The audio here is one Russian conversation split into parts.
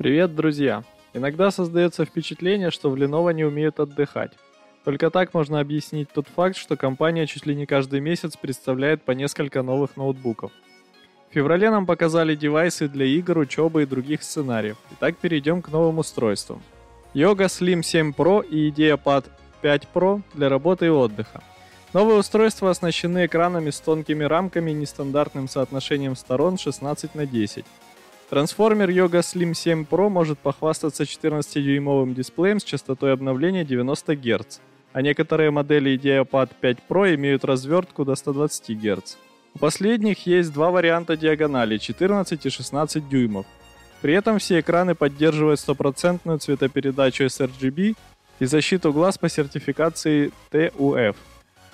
Привет, друзья! Иногда создается впечатление, что в Lenovo не умеют отдыхать. Только так можно объяснить тот факт, что компания чуть ли не каждый месяц представляет по несколько новых ноутбуков. В феврале нам показали девайсы для игр, учебы и других сценариев. Итак, перейдем к новым устройствам. Yoga Slim 7 Pro и IdeaPad 5 Pro для работы и отдыха. Новые устройства оснащены экранами с тонкими рамками и нестандартным соотношением сторон 16 на 10. Трансформер Yoga Slim 7 Pro может похвастаться 14-дюймовым дисплеем с частотой обновления 90 Гц, а некоторые модели IdeaPad 5 Pro имеют развертку до 120 Гц. У последних есть два варианта диагонали 14 и 16 дюймов. При этом все экраны поддерживают стопроцентную цветопередачу sRGB и защиту глаз по сертификации TUF.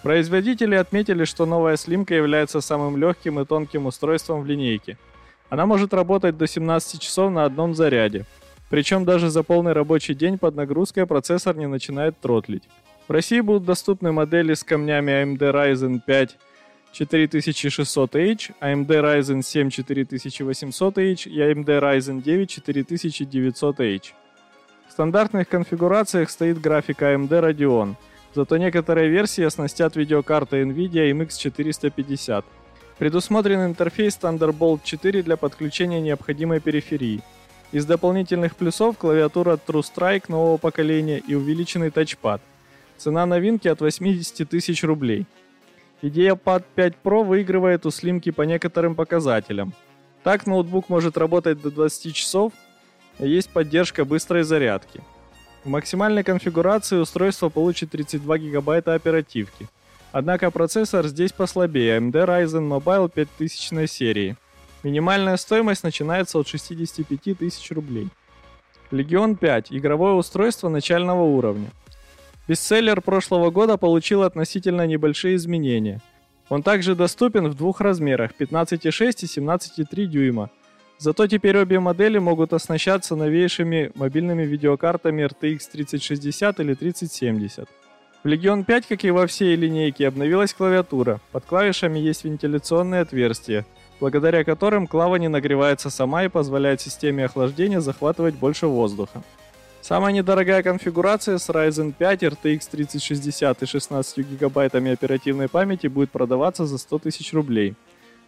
Производители отметили, что новая слимка является самым легким и тонким устройством в линейке – она может работать до 17 часов на одном заряде. Причем даже за полный рабочий день под нагрузкой процессор не начинает тротлить. В России будут доступны модели с камнями AMD Ryzen 5 4600H, AMD Ryzen 7 4800H и AMD Ryzen 9 4900H. В стандартных конфигурациях стоит графика AMD Radeon, зато некоторые версии оснастят видеокартой NVIDIA MX 450. Предусмотрен интерфейс Thunderbolt 4 для подключения необходимой периферии. Из дополнительных плюсов клавиатура True Strike нового поколения и увеличенный тачпад. Цена новинки от 80 тысяч рублей. Идея Pad 5 Pro выигрывает у слимки по некоторым показателям. Так ноутбук может работать до 20 часов, есть поддержка быстрой зарядки. В максимальной конфигурации устройство получит 32 гигабайта оперативки – Однако процессор здесь послабее AMD Ryzen Mobile 5000 серии. Минимальная стоимость начинается от 65 тысяч рублей. Legion 5 – игровое устройство начального уровня. Бестселлер прошлого года получил относительно небольшие изменения. Он также доступен в двух размерах – 15,6 и 17,3 дюйма. Зато теперь обе модели могут оснащаться новейшими мобильными видеокартами RTX 3060 или 3070. В Legion 5, как и во всей линейке, обновилась клавиатура. Под клавишами есть вентиляционные отверстия, благодаря которым клава не нагревается сама и позволяет системе охлаждения захватывать больше воздуха. Самая недорогая конфигурация с Ryzen 5 RTX 3060 и 16 гигабайтами оперативной памяти будет продаваться за 100 тысяч рублей.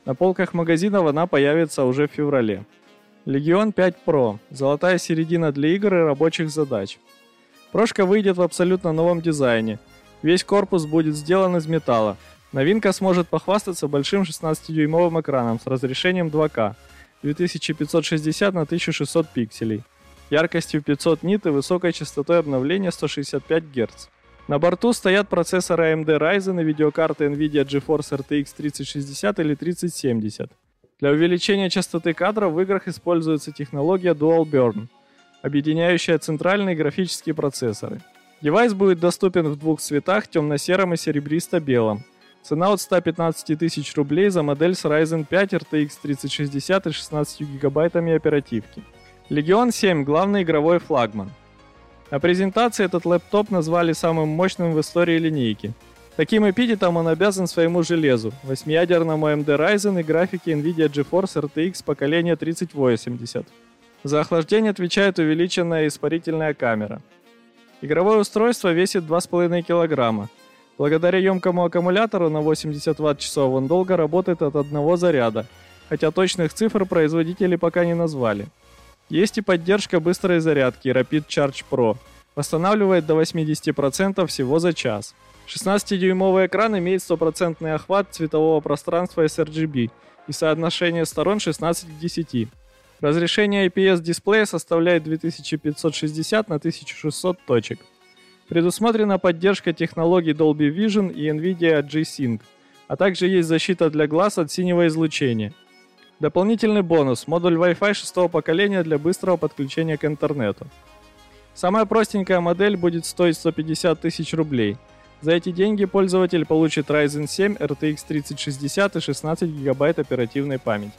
На полках магазинов она появится уже в феврале. Legion 5 Pro – золотая середина для игр и рабочих задач. Прошка выйдет в абсолютно новом дизайне. Весь корпус будет сделан из металла. Новинка сможет похвастаться большим 16-дюймовым экраном с разрешением 2К 2560 на 1600 пикселей, яркостью 500 нит и высокой частотой обновления 165 Гц. На борту стоят процессоры AMD Ryzen и видеокарты NVIDIA GeForce RTX 3060 или 3070. Для увеличения частоты кадров в играх используется технология Dual Burn – объединяющая центральные графические процессоры. Девайс будет доступен в двух цветах, темно-сером и серебристо-белом. Цена от 115 тысяч рублей за модель с Ryzen 5 RTX 3060 и 16 гигабайтами оперативки. Legion 7 – главный игровой флагман. На презентации этот лэптоп назвали самым мощным в истории линейки. Таким эпитетом он обязан своему железу, восьмиядерному AMD Ryzen и графике NVIDIA GeForce RTX поколения 3080. За охлаждение отвечает увеличенная испарительная камера. Игровое устройство весит 2,5 кг. Благодаря емкому аккумулятору на 80 Вт-часов он долго работает от одного заряда, хотя точных цифр производители пока не назвали. Есть и поддержка быстрой зарядки Rapid Charge Pro. Восстанавливает до 80% всего за час. 16-дюймовый экран имеет стопроцентный охват цветового пространства sRGB и соотношение сторон 16 к 10. Разрешение IPS-дисплея составляет 2560 на 1600 точек. Предусмотрена поддержка технологий Dolby Vision и NVIDIA G-Sync, а также есть защита для глаз от синего излучения. Дополнительный бонус – модуль Wi-Fi шестого поколения для быстрого подключения к интернету. Самая простенькая модель будет стоить 150 тысяч рублей. За эти деньги пользователь получит Ryzen 7 RTX 3060 и 16 гигабайт оперативной памяти.